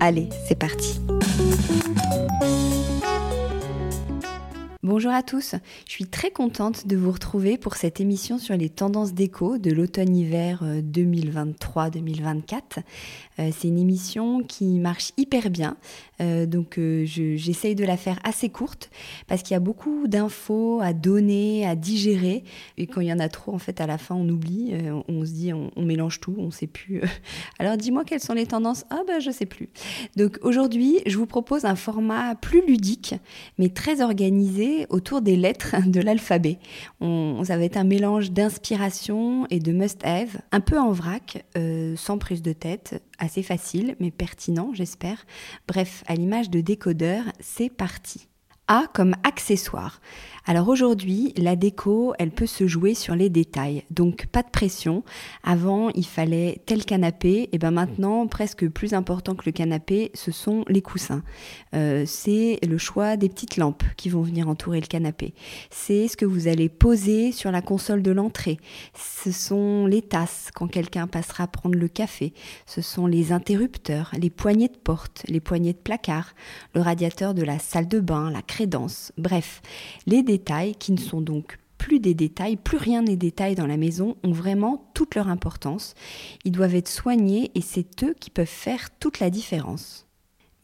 Allez, c'est parti. Bonjour à tous, je suis très contente de vous retrouver pour cette émission sur les tendances déco de l'automne-hiver 2023-2024. Euh, euh, c'est une émission qui marche hyper bien, euh, donc j'essaye de la faire assez courte parce qu'il y a beaucoup d'infos à donner, à digérer, et quand il y en a trop, en fait, à la fin, on oublie, on se dit, on, mélange tout, on ne sait plus. Alors dis-moi quelles sont les tendances Ah ben je sais plus. Donc aujourd'hui, je vous propose un format plus ludique, mais très organisé autour des lettres de l'alphabet. ça va être un mélange d'inspiration et de must-have, un peu en vrac, euh, sans prise de tête, assez facile mais pertinent j'espère. Bref, à l'image de décodeur, c'est parti. A comme accessoire. Alors aujourd'hui, la déco, elle peut se jouer sur les détails, donc pas de pression. Avant, il fallait tel canapé, et ben maintenant, presque plus important que le canapé, ce sont les coussins. Euh, c'est le choix des petites lampes qui vont venir entourer le canapé. C'est ce que vous allez poser sur la console de l'entrée. Ce sont les tasses quand quelqu'un passera prendre le café. Ce sont les interrupteurs, les poignées de porte, les poignées de placard, le radiateur de la salle de bain, la crédence. Bref, les détails qui ne sont donc plus des détails, plus rien n'est détail dans la maison, ont vraiment toute leur importance. Ils doivent être soignés et c'est eux qui peuvent faire toute la différence.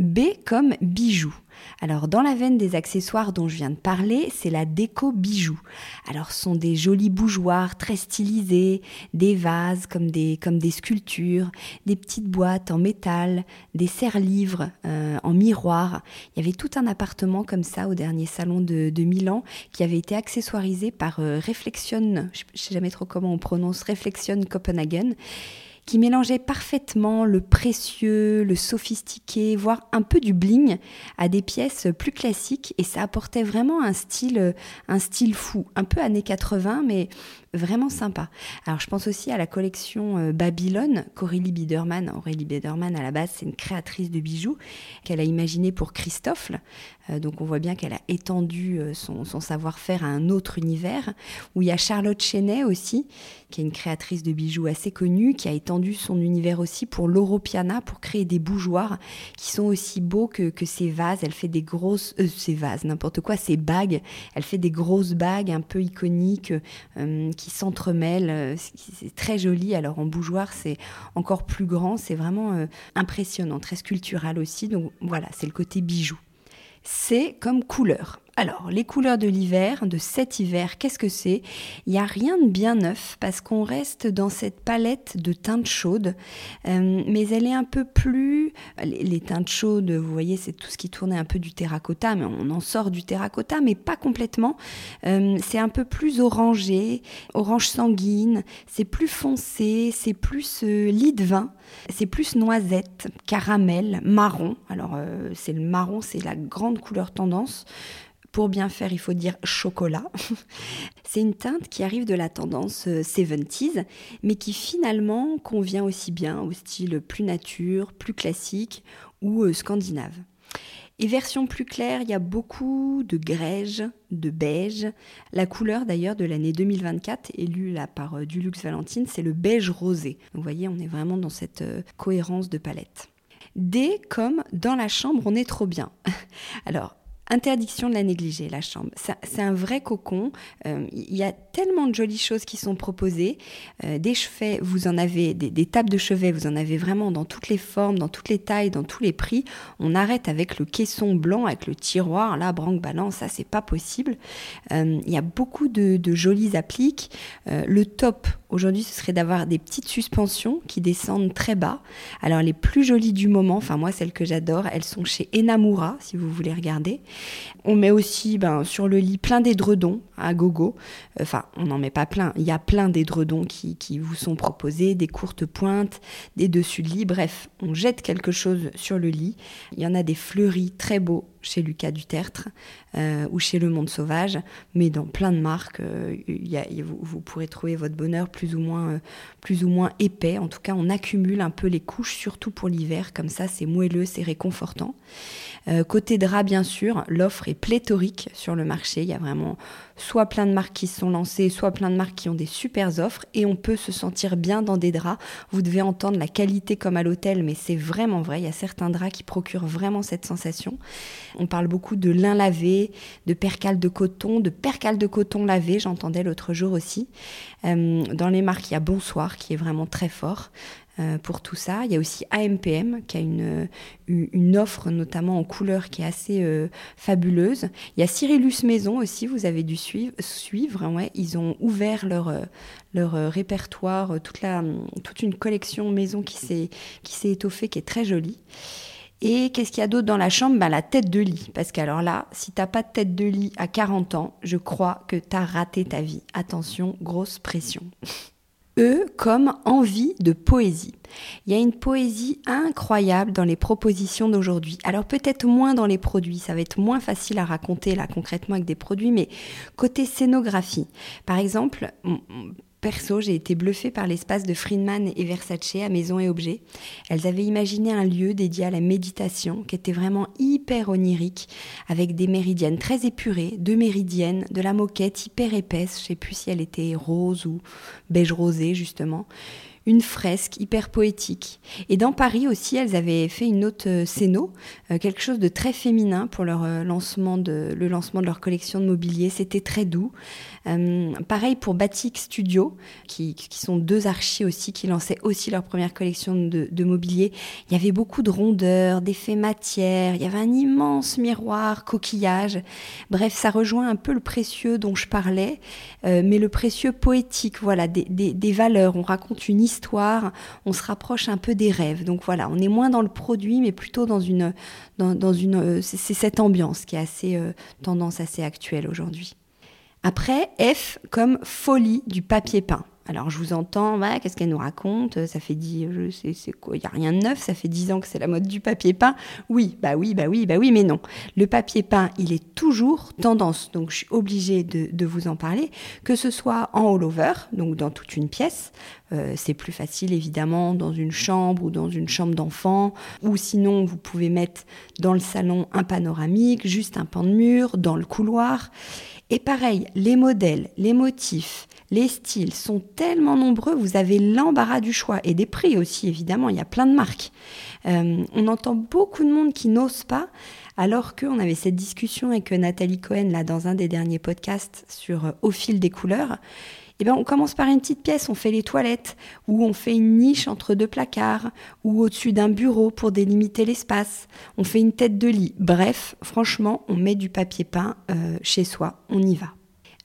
B comme bijoux. Alors dans la veine des accessoires dont je viens de parler, c'est la déco bijoux. Alors ce sont des jolis bougeoirs très stylisés, des vases comme des, comme des sculptures, des petites boîtes en métal, des serre-livres euh, en miroir. Il y avait tout un appartement comme ça au dernier salon de, Milan qui avait été accessoirisé par euh, Reflexion, je ne sais jamais trop comment on prononce Reflexion Copenhagen qui mélangeait parfaitement le précieux, le sophistiqué, voire un peu du bling à des pièces plus classiques. Et ça apportait vraiment un style, un style fou, un peu années 80 mais vraiment sympa. Alors je pense aussi à la collection euh, Babylone qu'Aurélie Biederman, Aurélie Biederman à la base c'est une créatrice de bijoux qu'elle a imaginé pour Christophe. Euh, donc on voit bien qu'elle a étendu euh, son, savoir-faire à un autre univers. Où il y a Charlotte Chenet aussi, qui est une créatrice de bijoux assez connue, qui a étendu son univers aussi pour l'Europiana, pour créer des bougeoirs qui sont aussi beaux que, ces vases. Elle fait des grosses, euh, ces vases, n'importe quoi, ces bagues. Elle fait des grosses bagues un peu iconiques qui s'entremêlent. C'est très joli. Alors en bougeoir, c'est encore plus grand. C'est vraiment impressionnant, très sculptural aussi. Donc voilà, c'est le côté bijou c'est comme couleur. Alors, les couleurs de l'hiver, de cet hiver, qu'est-ce que c'est? Il n'y a rien de bien neuf parce qu'on reste dans cette palette de teintes chaudes, euh, mais elle est un peu plus... Les, teintes chaudes, vous voyez, c'est tout ce qui tournait un peu du terracotta, mais on en sort du terracotta, mais pas complètement. Euh, c'est un peu plus orangé, orange sanguine, c'est plus foncé, c'est plus euh, lit de vin, c'est plus noisette, caramel, marron. Alors, c'est le marron, c'est la grande couleur tendance. Pour bien faire, il faut dire chocolat. c'est une teinte qui arrive de la tendance 70s, euh, mais qui finalement convient aussi bien au style plus nature, plus classique ou euh, scandinave. Et version plus claire, il y a beaucoup de grège, de beige. La couleur d'ailleurs de l'année 2024, élue là par euh, Dulux Valentine, c'est le beige rosé. vous voyez, on est vraiment dans cette cohérence de palette. D comme dans la chambre, on est trop bien. Alors, interdiction de la négliger, la chambre. C'est un vrai cocon. Euh, il y a tellement de jolies choses qui sont proposées. Euh, des chevets, vous en avez, des, tables de chevet, vous en avez vraiment dans toutes les formes, dans toutes les tailles, dans tous les prix. On arrête avec le caisson blanc, avec le tiroir, là, branque balance, ça c'est pas possible. Euh, il y a beaucoup de, de jolies appliques. le top, aujourd'hui, ce serait d'avoir des petites suspensions qui descendent très bas. Alors les plus jolies du moment, enfin moi celles que j'adore, elles sont chez Enamura, si vous voulez regarder. On met aussi ben, sur le lit plein d'édredons à gogo. Enfin, on n'en met pas plein. Il y a plein d'édredons qui, vous sont proposés, des courtes pointes, des dessus de lit. Bref, on jette quelque chose sur le lit. Il y en a des fleuris très beaux chez Lucas Dutertre euh, ou chez Le Monde Sauvage, mais dans plein de marques, euh, vous, pourrez trouver votre bonheur euh, plus ou moins épais. En tout cas, on accumule un peu les couches, surtout pour l'hiver, comme ça c'est moelleux, c'est réconfortant. Côté drap, bien sûr, l'offre est pléthorique sur le marché. Il y a vraiment soit plein de marques qui se sont lancées, soit plein de marques qui ont des super offres, et on peut se sentir bien dans des draps. Vous devez entendre la qualité comme à l'hôtel, mais c'est vraiment vrai. Il y a certains draps qui procurent vraiment cette sensation. On parle beaucoup de lin lavé, de percale de coton, de percale de coton lavé, j'entendais l'autre jour aussi. Euh, dans les marques, il y a Bonsoir qui est vraiment très fort euh, pour tout ça. Il y a aussi AMPM qui a une, une offre notamment en couleur qui est assez euh, fabuleuse. Il y a Cyrillus Maison aussi, vous avez dû suivre. suivre ouais. Ils ont ouvert leur, leur répertoire, toute, la, toute une collection maison qui s'est étoffée, qui est très jolie. Et qu'est-ce qu'il y a d'autre dans la chambre? Ben, La tête de lit. Parce qu'alors là, si t'as pas de tête de lit à 40 ans, je crois que tu as raté ta vie. Attention, grosse pression. E comme envie de poésie. Il y a une poésie incroyable dans les propositions d'aujourd'hui. Alors peut-être moins dans les produits, ça va être moins facile à raconter là concrètement avec des produits, mais côté scénographie. Par exemple, Perso, j'ai été bluffée par l'espace de Friedman et Versace à Maison et Objets. Elles avaient imaginé un lieu dédié à la méditation qui était vraiment hyper onirique, avec des méridiennes très épurées, deux méridiennes, de la moquette hyper épaisse, je sais plus si elle était rose ou beige rosé justement une fresque hyper poétique. Et dans Paris aussi, elles avaient fait une autre euh, scéno, euh, quelque chose de très féminin pour leur euh, lancement de, le lancement de leur collection de mobilier. C'était très doux. pareil pour Batik Studio, qui, sont deux archis aussi, qui lançaient aussi leur première collection de, mobilier. Il y avait beaucoup de rondeurs, d'effets matière, il y avait un immense miroir, coquillage. Bref, ça rejoint un peu le précieux dont je parlais, mais le précieux poétique, voilà, des, des, des valeurs. On raconte une histoire on se rapproche un peu des rêves. Donc voilà, on est moins dans le produit, mais plutôt dans une, dans, une, euh, c'est cette ambiance qui est assez euh, tendance assez actuelle aujourd'hui. Après, F comme folie du papier peint. Alors je vous entends, qu'est-ce qu'elle nous raconte? Ça fait dix, c'est quoi? Il y a rien de neuf. Ça fait dix ans que c'est la mode du papier peint. Oui, bah oui, bah oui, bah oui, mais non. Le papier peint, il est toujours tendance. Donc je suis obligée de, vous en parler, que ce soit en all-over, donc dans toute une pièce. Euh, c'est plus facile évidemment dans une chambre ou dans une chambre d'enfant, ou sinon vous pouvez mettre dans le salon un panoramique, juste un pan de mur, dans le couloir. Et pareil, les modèles, les motifs, les styles sont tellement nombreux, vous avez l'embarras du choix et des prix aussi, évidemment, il y a plein de marques. Euh, on entend beaucoup de monde qui n'ose pas, alors qu'on avait cette discussion avec Nathalie Cohen, là, dans un des derniers podcasts sur euh, Au fil des couleurs. Eh bien, on commence par une petite pièce, on fait les toilettes, ou on fait une niche entre deux placards, ou au-dessus d'un bureau pour délimiter l'espace. On fait une tête de lit. Bref, franchement, on met du papier peint euh, chez soi, on y va.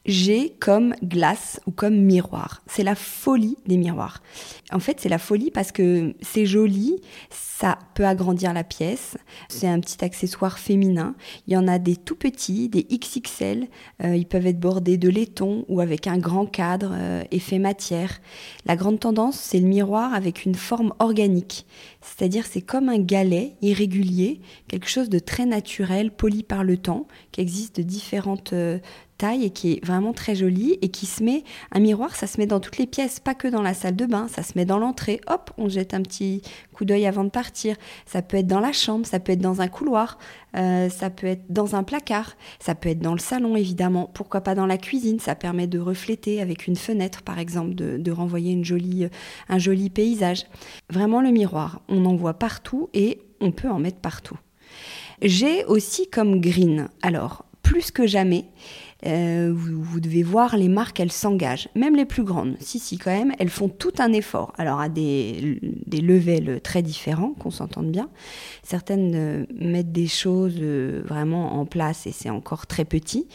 G comme glace ou comme miroir. C'est la folie des miroirs. En fait, c'est la folie parce que c'est joli, ça peut agrandir la pièce, c'est un petit accessoire féminin. Il y en a des tout petits, des XXL, euh, ils peuvent être bordés de laiton ou avec un grand cadre, euh, effet matière. La grande tendance, c'est le miroir avec une forme organique, c'est-à-dire c'est comme un galet irrégulier, quelque chose de très naturel, poli par le temps, qui existe de différentes euh, taille et qui est vraiment très jolie et qui se met, un miroir, ça se met dans toutes les pièces, pas que dans la salle de bain, ça se met dans l'entrée, hop, on jette un petit coup d'œil avant de partir. Ça peut être dans la chambre, ça peut être dans un couloir, euh, ça peut être dans un placard, ça peut être dans le salon évidemment, pourquoi pas dans la cuisine, ça permet de refléter avec une fenêtre par exemple, de, renvoyer une jolie, un joli paysage. Vraiment le miroir, on en voit partout et on peut en mettre partout. J'ai aussi comme green, alors plus que jamais, euh, vous, devez voir les marques, elles s'engagent, même les plus grandes. Si, si, quand même, elles font tout un effort. Alors, à des, des levels très différents, qu'on s'entende bien. Certaines euh, mettent des choses euh, vraiment en place et c'est encore très petit.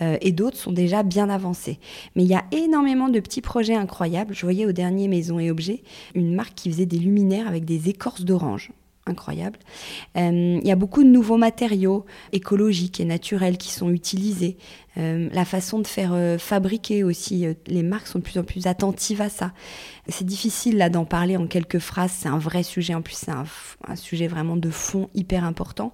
et d'autres sont déjà bien avancées. Mais il y a énormément de petits projets incroyables. Je voyais au dernier Maison et Objets une marque qui faisait des luminaires avec des écorces d'orange incroyable. Euh, il y a beaucoup de nouveaux matériaux écologiques et naturels qui sont utilisés. Euh, la façon de faire euh, fabriquer aussi, les marques sont de plus en plus attentives à ça. C'est difficile là d'en parler en quelques phrases, c'est un vrai sujet, en plus c'est un, un, sujet vraiment de fond hyper important.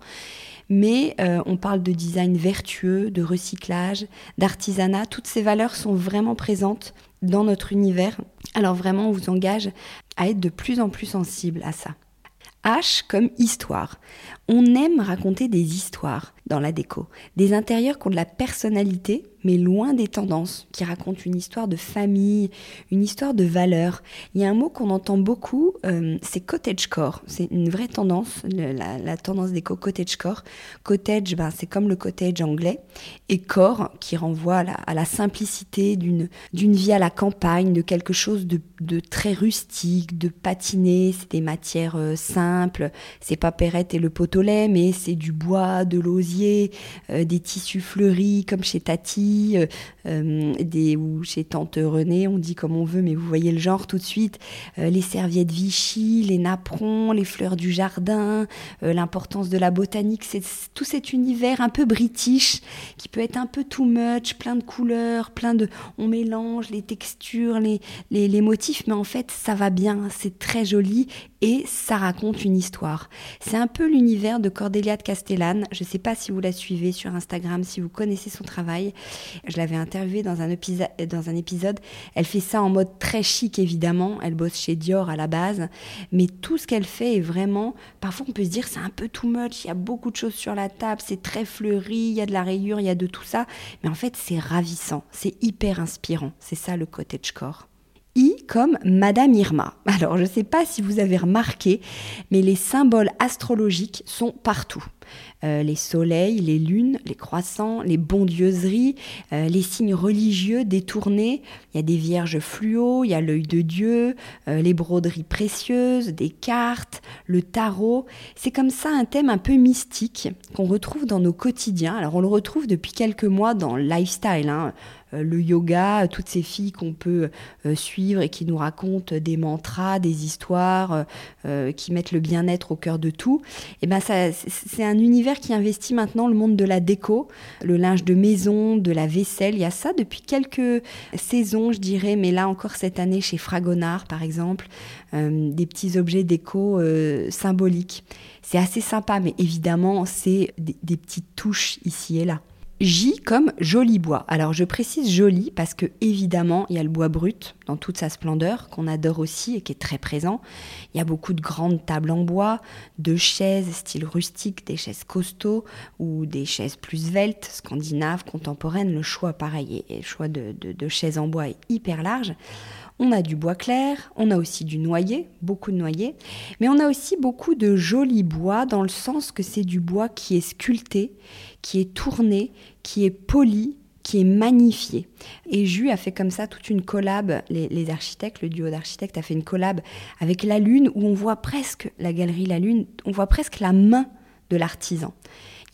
Mais on parle de design vertueux, de recyclage, d'artisanat, toutes ces valeurs sont vraiment présentes dans notre univers. Alors vraiment, on vous engage à être de plus en plus sensible à ça. H comme histoire. On aime raconter des histoires dans la déco, des intérieurs qui ont de la personnalité, mais loin des tendances, qui racontent une histoire de famille, une histoire de valeur. Il y a un mot qu'on entend beaucoup, euh, c'est cottagecore. C'est une vraie tendance, la, tendance déco cottagecore. Cottage, ben, c'est comme le cottage anglais, et core, qui renvoie à la, simplicité d'une vie à la campagne, de quelque chose de, très rustique, de patiné. C'est des matières euh, simples, c'est pas perrette et le pot au lait, mais c'est du bois, de l'osier, euh, des tissus fleuris comme chez Tati euh, euh, des, ou chez Tante Renée, on dit comme on veut, mais vous voyez le genre tout de suite, les serviettes Vichy, les napperons, les fleurs du jardin, l'importance de la botanique, c'est tout cet univers un peu british qui peut être un peu too much, plein de couleurs, plein de... On mélange les textures, les, les, motifs, mais en fait ça va bien, c'est très joli et ça raconte une histoire. C'est un peu l'univers de Cordélia de Castellane. Je sais pas si vous la suivez sur Instagram, si vous connaissez son travail. Je l'avais interviewée dans un, épisode, dans un épisode. Elle fait ça en mode très chic, évidemment. Elle bosse chez Dior à la base. Mais tout ce qu'elle fait est vraiment. Parfois, on peut se dire c'est un peu too much. Il y a beaucoup de choses sur la table. C'est très fleuri. Il y a de la rayure. Il y a de tout ça. Mais en fait, c'est ravissant. C'est hyper inspirant. C'est ça le cottagecore. Comme Madame Irma. Alors, je ne sais pas si vous avez remarqué, mais les symboles astrologiques sont partout. Euh, les soleils, les lunes, les croissants, les bondieuseries, euh, les signes religieux détournés. Il y a des vierges fluo, il y a l'œil de Dieu, euh, les broderies précieuses, des cartes, le tarot. C'est comme ça un thème un peu mystique qu'on retrouve dans nos quotidiens. Alors on le retrouve depuis quelques mois dans le lifestyle. Hein. Le yoga, toutes ces filles qu'on peut suivre et qui nous racontent des mantras, des histoires, qui mettent le bien-être au cœur de tout. Et eh ben c'est un univers qui investit maintenant le monde de la déco, le linge de maison, de la vaisselle. Il y a ça depuis quelques saisons, je dirais, mais là encore cette année chez Fragonard, par exemple, euh, des petits objets déco euh, symboliques. C'est assez sympa, mais évidemment, c'est des petites touches ici et là. J comme joli bois. Alors je précise joli parce que évidemment il y a le bois brut dans toute sa splendeur qu'on adore aussi et qui est très présent. Il y a beaucoup de grandes tables en bois, de chaises style rustique, des chaises costauds ou des chaises plus sveltes, scandinaves, contemporaines. Le choix pareil et le choix de, de chaises en bois est hyper large. On a du bois clair, on a aussi du noyer, beaucoup de noyer, mais on a aussi beaucoup de jolis bois dans le sens que c'est du bois qui est sculpté, qui est tourné, qui est poli, qui est magnifié. Et Jus a fait comme ça toute une collab, les, architectes, le duo d'architectes a fait une collab avec la Lune où on voit presque la galerie La Lune, on voit presque la main de l'artisan.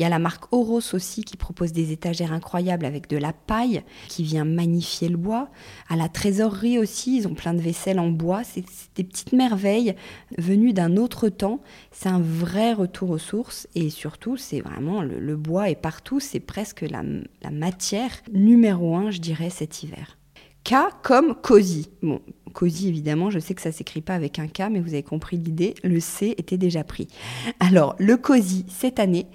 Il y a la marque Oros aussi qui propose des étagères incroyables avec de la paille qui vient magnifier le bois. À la trésorerie aussi, ils ont plein de vaisselle en bois. C'est des petites merveilles venues d'un autre temps. C'est un vrai retour aux sources et surtout, c'est vraiment le, bois est partout. C'est presque la, la matière numéro un, je dirais, cet hiver. K comme cosy. Bon, cosy évidemment, je sais que ça s'écrit pas avec un K, mais vous avez compris l'idée, le C était déjà pris. Alors, le cosy cette année,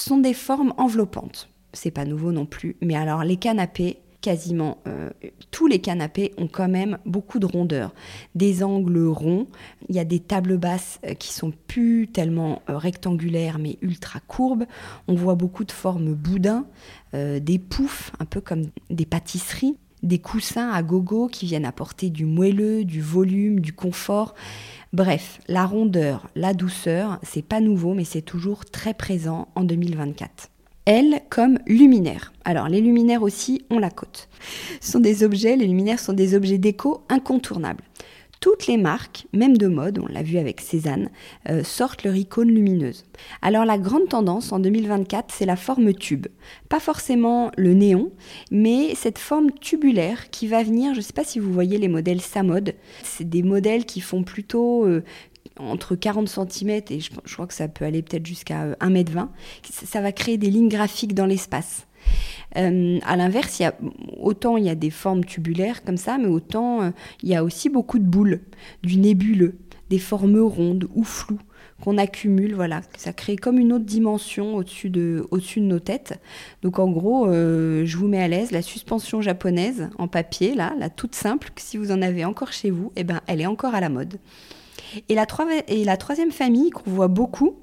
sont des formes enveloppantes. C'est pas nouveau non plus, mais alors les canapés, quasiment euh, tous les canapés ont quand même beaucoup de rondeur, des angles ronds. Il y a des tables basses euh, qui sont plus tellement euh, rectangulaires mais ultra courbes. On voit beaucoup de formes boudins, des poufs, un peu comme des pâtisseries des coussins à gogo qui viennent apporter du moelleux, du volume, du confort. Bref, la rondeur, la douceur, c'est pas nouveau, mais c'est toujours très présent en 2024. Elle comme luminaire. Alors les luminaires aussi ont la cote. Ce sont des objets, les luminaires sont des objets déco incontournables. Toutes les marques, même de mode, on l'a vu avec Cézanne, euh, sortent leur icône lumineuse. Alors la grande tendance en 2024, c'est la forme tube. Pas forcément le néon, mais cette forme tubulaire qui va venir, je ne sais pas si vous voyez les modèles Samod, c'est des modèles qui font plutôt euh, entre 40 cm et je, crois que ça peut aller peut-être jusqu'à 1m20. Euh, ça va créer des lignes graphiques dans l'espace. Euh, à l'inverse, il y a, autant il y a des formes tubulaires comme ça, mais autant euh, il y a aussi beaucoup de boules, du nébuleux, des formes rondes ou floues qu'on accumule, voilà, ça crée comme une autre dimension au-dessus de, nos têtes. Donc en gros, euh, je vous mets à l'aise, la suspension japonaise en papier, là, la toute simple, que si vous en avez encore chez vous, eh ben, elle est encore à la mode. Et la troisième famille qu'on voit beaucoup,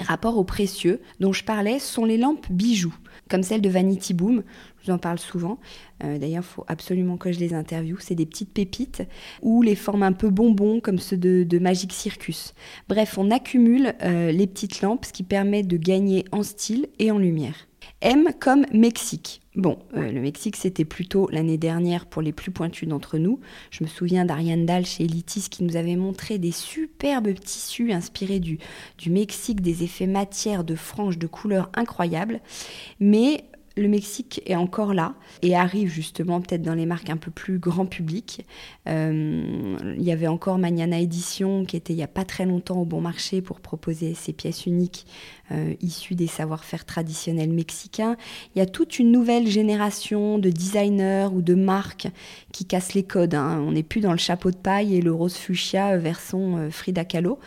rapport aux précieux dont je parlais, sont les lampes bijoux comme celle de Vanity Boom. Je vous en parle souvent. Euh, d'ailleurs, il faut absolument que je les interviewe. C'est des petites pépites ou les formes un peu bonbons comme ceux de, Magic Circus. Bref, on accumule euh, les petites lampes, ce qui permet de gagner en style et en lumière. M comme Mexique. Bon, euh, le Mexique, c'était plutôt l'année dernière pour les plus pointus d'entre nous. Je me souviens d'Ariane Dahl chez Elitis qui nous avait montré des superbes tissus inspirés du, du Mexique, des effets matière, de franges, de couleurs incroyables. Mais le Mexique est encore là et arrive justement peut-être dans les marques un peu plus grand public. Euh, il y avait encore Magnana Édition qui était il n'y a pas très longtemps au bon marché pour proposer ses pièces uniques euh, issues des savoir-faire traditionnels mexicains. Il y a toute une nouvelle génération de designers ou de marques qui cassent les codes. Hein. On n'est plus dans le chapeau de paille et le rose fuchsia version euh, Frida Kahlo.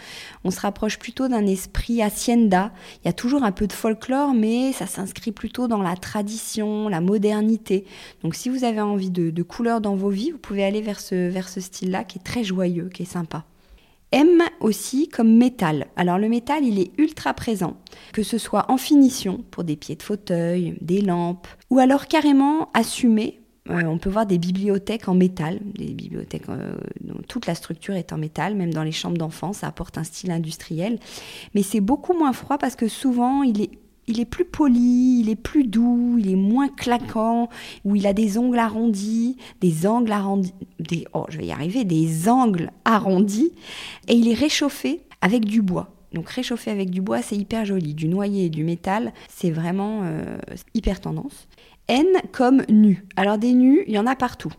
On se rapproche plutôt d'un esprit hacienda. Il y a toujours un peu de folklore, mais ça s'inscrit plutôt dans la tradition, la modernité. Donc si vous avez envie de, de couleurs dans vos vies, vous pouvez aller vers ce, vers ce style-là qui est très joyeux, qui est sympa. M aussi comme métal. Alors le métal, il est ultra présent, que ce soit en finition pour des pieds de fauteuil, des lampes, ou alors carrément assumé. Euh, on peut voir des bibliothèques en métal, des bibliothèques euh, dont toute la structure est en métal, même dans les chambres d'enfants, ça apporte un style industriel. Mais c'est beaucoup moins froid parce que souvent il est il est plus poli, il est plus doux, il est moins claquant, où il a des ongles arrondis, des angles arrondis, des, oh, je vais y arriver, des angles arrondis, et il est réchauffé avec du bois. Donc réchauffé avec du bois, c'est hyper joli. Du noyer et du métal, c'est vraiment euh, hyper tendance. N comme nu. Alors des nus, il y en a partout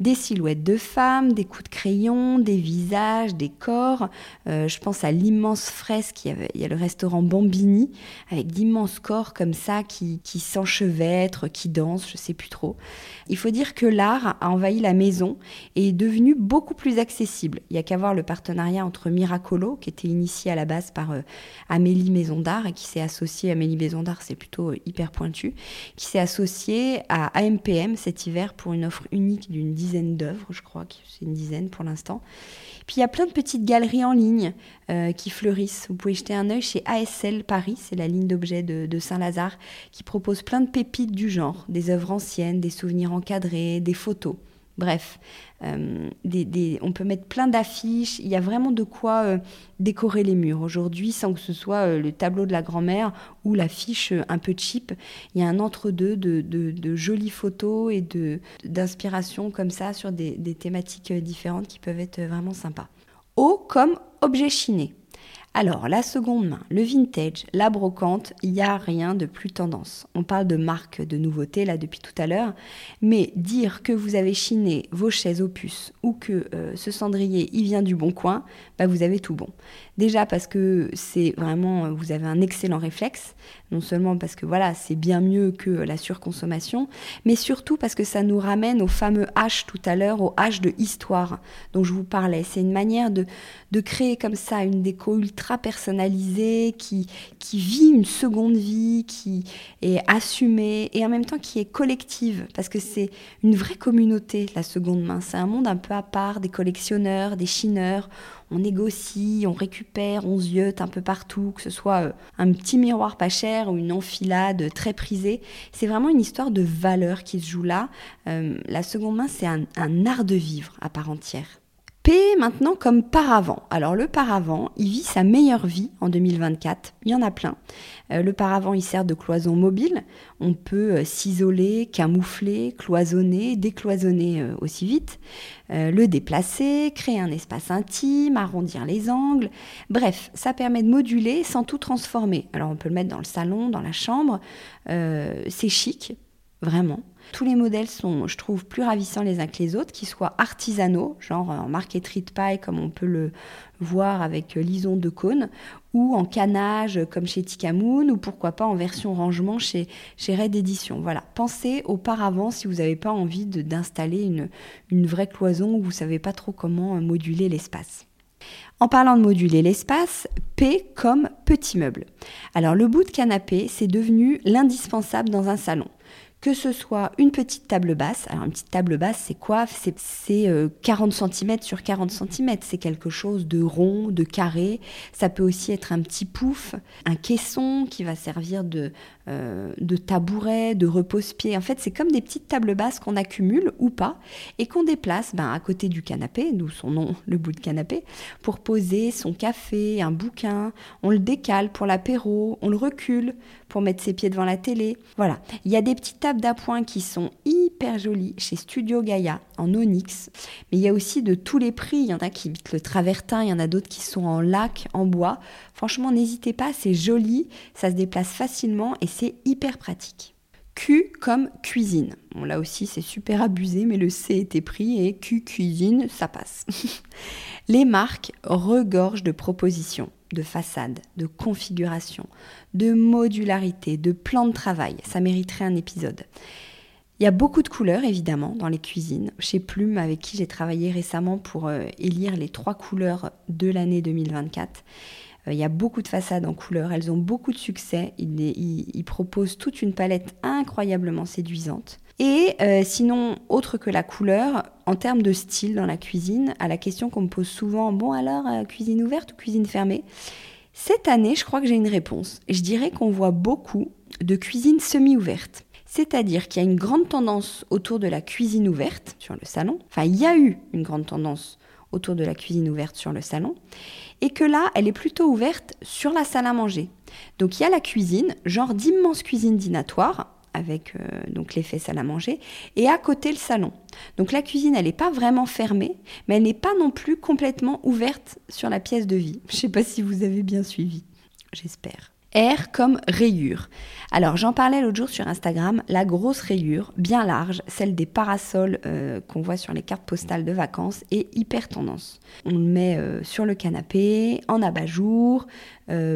des silhouettes de femmes, des coups de crayon, des visages, des corps. Euh, je pense à l'immense fresque, il y, avait, il y, a le restaurant Bambini, avec d'immenses corps comme ça qui, s'enchevêtrent, qui dansent, je sais plus trop. Il faut dire que l'art a envahi la maison et est devenu beaucoup plus accessible. Il y a qu'à voir le partenariat entre Miracolo, qui était initié à la base par euh, Amélie Maison d'Art et qui s'est associé, Amélie Maison d'Art, c'est plutôt hyper pointu, qui s'est associé à AMPM cet hiver pour une offre unique d'une dizaine d'œuvres, je crois c'est une dizaine pour l'instant. Puis il y a plein de petites galeries en ligne euh, qui fleurissent. Vous pouvez jeter un œil chez ASL Paris, c'est la ligne d'objets de, Saint-Lazare, qui propose plein de pépites du genre, des œuvres anciennes, des souvenirs encadrés, des photos. Bref, euh, on peut mettre plein d'affiches. Il y a vraiment de quoi euh, décorer les murs aujourd'hui sans que ce soit euh, le tableau de la grand-mère ou l'affiche un peu cheap. Il y a un entre-deux de, jolies photos et d'inspiration comme ça sur des, thématiques différentes qui peuvent être vraiment sympas. O comme objet chiné. Alors, la seconde main, le vintage, la brocante, il n'y a rien de plus tendance. On parle de marque de nouveauté là depuis tout à l'heure, mais dire que vous avez chiné vos chaises puces ou que euh, ce cendrier il vient du bon coin, bah vous avez tout bon. Déjà parce que c'est vraiment, vous avez un excellent réflexe, non seulement parce que voilà, c'est bien mieux que la surconsommation, mais surtout parce que ça nous ramène au fameux H tout à l'heure, au H de histoire dont je vous parlais. C'est une manière de, de créer comme ça une déco ultra ultra personnalisée, qui, qui vit une seconde vie, qui est assumée et en même temps qui est collective, parce que c'est une vraie communauté, la seconde main. C'est un monde un peu à part, des collectionneurs, des chineurs. On négocie, on récupère, on ziote un peu partout, que ce soit euh, un petit miroir pas cher ou une enfilade très prisée. C'est vraiment une histoire de valeur qui se joue là. Euh, la seconde main, c'est un art de vivre à part entière. P maintenant comme paravent. Alors le paravent, il vit sa meilleure vie en 2024. Il y en a plein. Euh, le paravent, il sert de cloison mobile. On peut euh, s'isoler, camoufler, cloisonner, décloisonner euh, aussi vite, le déplacer, créer un espace intime, arrondir les angles. Bref, ça permet de moduler sans tout transformer. Alors on peut le mettre dans le salon, dans la chambre. c'est chic, vraiment. Tous les modèles sont, je trouve, plus ravissants les uns que les autres, qu'ils soient artisanaux, genre en marqueterie de paille comme on peut le voir avec l'ison de cône, ou en canage comme chez Tikamoon, ou pourquoi pas en version rangement chez, chez Red Edition. Voilà, pensez auparavant si vous n'avez pas envie d'installer une, une vraie cloison ou vous ne savez pas trop comment moduler l'espace. En parlant de moduler l'espace, P comme petit meuble. Alors le bout de canapé, c'est devenu l'indispensable dans un salon que ce soit une petite table basse. Alors une petite table basse, c'est quoi? C'est 40 cm sur 40 cm. C'est quelque chose de rond, de carré. Ça peut aussi être un petit pouf, un caisson qui va servir de, euh, de tabouret, de repose-pied. En fait, c'est comme des petites tables basses qu'on accumule ou pas et qu'on déplace ben, à côté du canapé, d'où son nom, le bout de canapé, pour poser son café, un bouquin. On le décale pour l'apéro, on le recule pour mettre ses pieds devant la télé. Voilà. Il y a des petites tables d'appoint qui sont hyper jolies chez Studio Gaia en onyx. Mais il y a aussi de tous les prix. Il y en a qui habitent le travertin, il y en a d'autres qui sont en lac, en bois. Franchement, n'hésitez pas, c'est joli, ça se déplace facilement et c'est hyper pratique. Q comme cuisine. Bon, là aussi, c'est super abusé, mais le C était pris et Q cuisine, ça passe. Les marques regorgent de propositions de façade, de configuration, de modularité, de plan de travail. Ça mériterait un épisode. Il y a beaucoup de couleurs, évidemment, dans les cuisines. Chez Plume, avec qui j'ai travaillé récemment pour euh, élire les trois couleurs de l'année 2024. Euh, il y a beaucoup de façades en couleurs, elles ont beaucoup de succès. Ils, proposent toute une palette incroyablement séduisante. Et euh, sinon, autre que la couleur, en termes de style dans la cuisine, à la question qu'on me pose souvent, bon alors, euh, cuisine ouverte ou cuisine fermée? Cette année, je crois que j'ai une réponse. Je dirais qu'on voit beaucoup de cuisine semi-ouverte. C'est-à-dire qu'il y a une grande tendance autour de la cuisine ouverte sur le salon. Enfin, il y a eu une grande tendance autour de la cuisine ouverte sur le salon. Et que là, elle est plutôt ouverte sur la salle à manger. Donc il y a la cuisine, genre d'immense cuisine dînatoire, avec euh, donc l'effet salle à manger, et à côté le salon. Donc la cuisine, elle n'est pas vraiment fermée, mais elle n'est pas non plus complètement ouverte sur la pièce de vie. Je ne sais pas si vous avez bien suivi, j'espère. R comme rayure. Alors j'en parlais l'autre jour sur Instagram, la grosse rayure, bien large, celle des parasols euh, qu'on voit sur les cartes postales de vacances, est hyper tendance. On le met euh, sur le canapé, en abat-jour,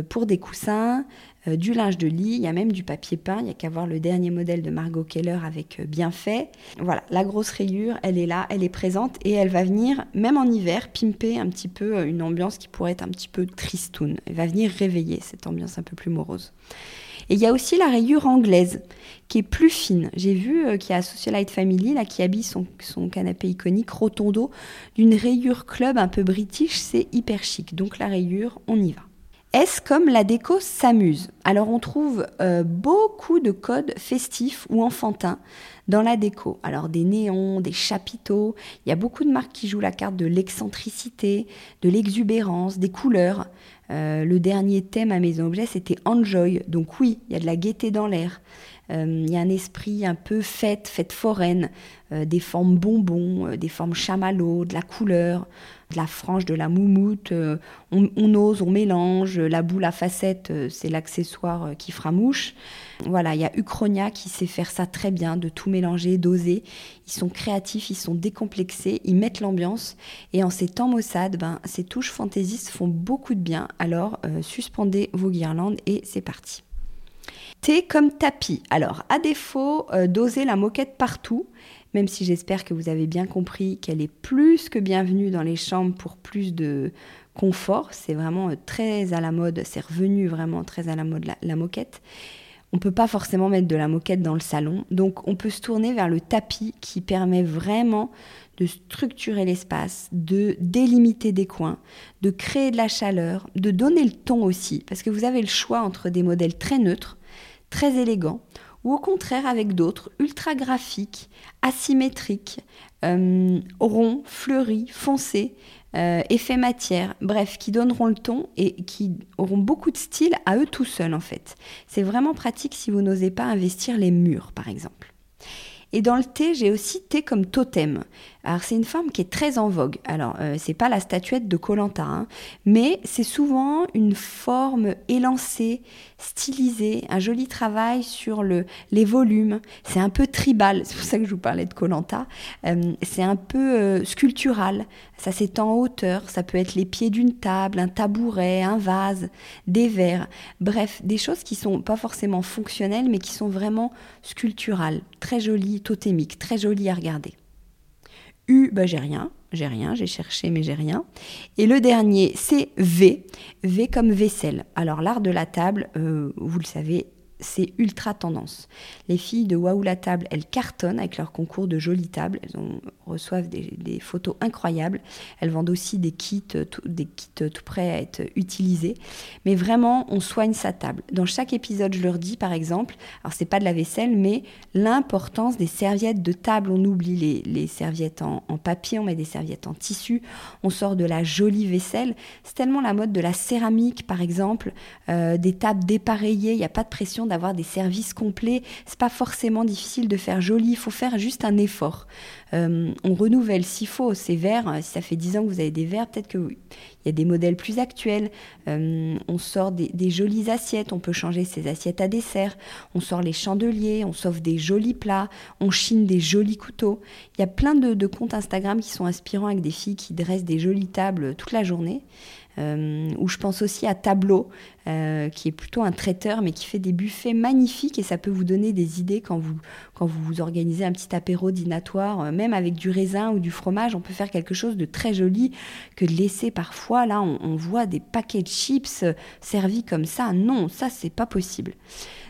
pour des coussins, euh, du linge de lit, il y a même du papier peint, il n'y a qu'à voir le dernier modèle de Margot Keller avec euh, bien fait. Voilà, la grosse rayure, elle est là, elle est présente et elle va venir, même en hiver, pimper un petit peu euh, une ambiance qui pourrait être un petit peu tristoun. Elle va venir réveiller cette ambiance un peu plus morose. Et il y a aussi la rayure anglaise, qui est plus fine. J'ai vu qu'il y a Socialite Family, là, qui habille son, son canapé iconique rotondo d'une rayure club un peu british. C'est hyper chic. Donc la rayure, on y va. Est-ce comme la déco s'amuse Alors on trouve euh, beaucoup de codes festifs ou enfantins dans la déco. Alors des néons, des chapiteaux, il y a beaucoup de marques qui jouent la carte de l'excentricité, de l'exubérance, des couleurs. Euh, le dernier thème à Maison Objet, c'était Enjoy. Donc oui, il y a de la gaieté dans l'air. Euh, il y a un esprit un peu fête, fête foraine, des formes bonbons, des formes chamallows, de la couleur de la frange, de la moumoute. On, ose, on mélange. La boule à facettes, c'est l'accessoire euh, qui fera mouche. Voilà, il y a Uchronia qui sait faire ça très bien, de tout mélanger, d'oser. Ils sont créatifs, ils sont décomplexés, ils mettent l'ambiance. Et en ces temps maussades, ben, ces touches fantaisistes font beaucoup de bien. Alors, suspendez vos guirlandes et c'est parti. T comme tapis. Alors, à défaut d'oser la moquette partout, même si j'espère que vous avez bien compris qu'elle est plus que bienvenue dans les chambres pour plus de confort. C'est vraiment euh, très à la mode, c'est revenu vraiment très à la mode la, moquette. On ne peut pas forcément mettre de la moquette dans le salon, donc on peut se tourner vers le tapis qui permet vraiment de structurer l'espace, de délimiter des coins, de créer de la chaleur, de donner le ton aussi, parce que vous avez le choix entre des modèles très neutres, très élégants, ou au contraire avec d'autres ultra graphiques, asymétriques, euh, ronds, fleuris, foncés, euh, effets matière, bref, qui donneront le ton et qui auront beaucoup de style à eux tout seuls en fait. C'est vraiment pratique si vous n'osez pas investir les murs par exemple. Et dans le thé, j'ai aussi thé comme totem. Alors c'est une forme qui est très en vogue. Alors euh, c'est pas la statuette de Colanta, hein, mais c'est souvent une forme élancée, stylisée, un joli travail sur le, les volumes. C'est un peu tribal, c'est pour ça que je vous parlais de Colanta. Euh, c'est un peu euh, sculptural. Ça s'étend en hauteur. Ça peut être les pieds d'une table, un tabouret, un vase, des verres. Bref, des choses qui sont pas forcément fonctionnelles, mais qui sont vraiment sculpturales, très jolies, totémiques, très jolies à regarder. U, bah, j'ai rien, j'ai rien, j'ai cherché mais j'ai rien. Et le dernier, c'est V, V comme vaisselle. Alors l'art de la table, euh, vous le savez, c'est ultra tendance. Les filles de Waouh la table, elles cartonnent avec leur concours de jolies tables. Elles reçoivent des, photos incroyables. Elles vendent aussi des kits, euh, des kits tout prêts à être utilisés. Mais vraiment, on soigne sa table. Dans chaque épisode, je leur dis, par exemple, alors c'est pas de la vaisselle, mais l'importance des serviettes de table. On oublie les, serviettes en, papier, on met des serviettes en tissu. On sort de la jolie vaisselle. C'est tellement la mode de la céramique, par exemple, euh, des tables dépareillées. Il n'y a pas de pression d'avoir des services complets. C'est pas forcément difficile de faire joli, il faut faire juste un effort. Euh, on renouvelle s'il faut ces verres. Si ça fait 10 ans que vous avez des verres, peut-être qu'il y a des modèles plus actuels. Euh, on sort des, jolies assiettes, on peut changer ses assiettes à dessert. On sort les chandeliers, on sauve des jolis plats, on chine des jolis couteaux. Il y a plein de, de comptes Instagram qui sont inspirants avec des filles qui dressent des jolies tables toute la journée. Euh, ou je pense aussi à Tableau, euh, qui est plutôt un traiteur, mais qui fait des buffets magnifiques et ça peut vous donner des idées quand vous, vous organisez un petit apéro dînatoire, euh, même avec du raisin ou du fromage, on peut faire quelque chose de très joli que de laisser parfois. Là, on voit des paquets de chips servis comme ça. Non, ça, c'est pas possible.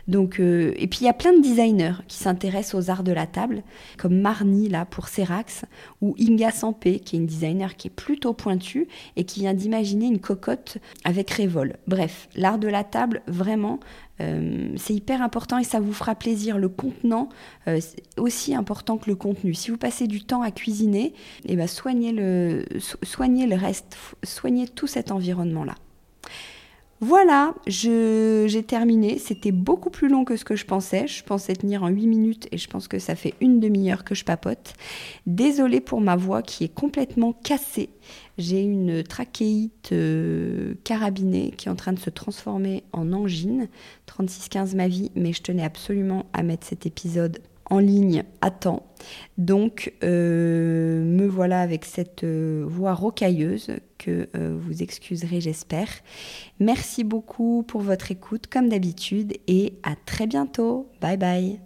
Donc, euh, et puis il y a plein de designers qui s'intéressent aux arts de la table, comme Marni là pour Serax, ou Inga Sampé, qui est une designer qui est plutôt pointue et qui vient d'imaginer une cocotte avec Révol. Bref, l'art de la table, vraiment, euh, c'est hyper important et ça vous fera plaisir. Le contenant, euh, c'est aussi important que le contenu. Si vous passez du temps à cuisiner, eh ben soignez le reste, soignez tout cet environnement-là. Voilà, j'ai terminé. C'était beaucoup plus long que ce que je pensais. Je pensais tenir en 8 minutes et je pense que ça fait une demi-heure que je papote. Désolée pour ma voix qui est complètement cassée. J'ai une trachéite euh, carabinée qui est en train de se transformer en angine. 36-15 ma vie, mais je tenais absolument à mettre cet épisode en ligne à temps. Donc euh, me voilà avec cette euh, voix rocailleuse que euh, vous excuserez j'espère. Merci beaucoup pour votre écoute comme d'habitude et à très bientôt. Bye bye.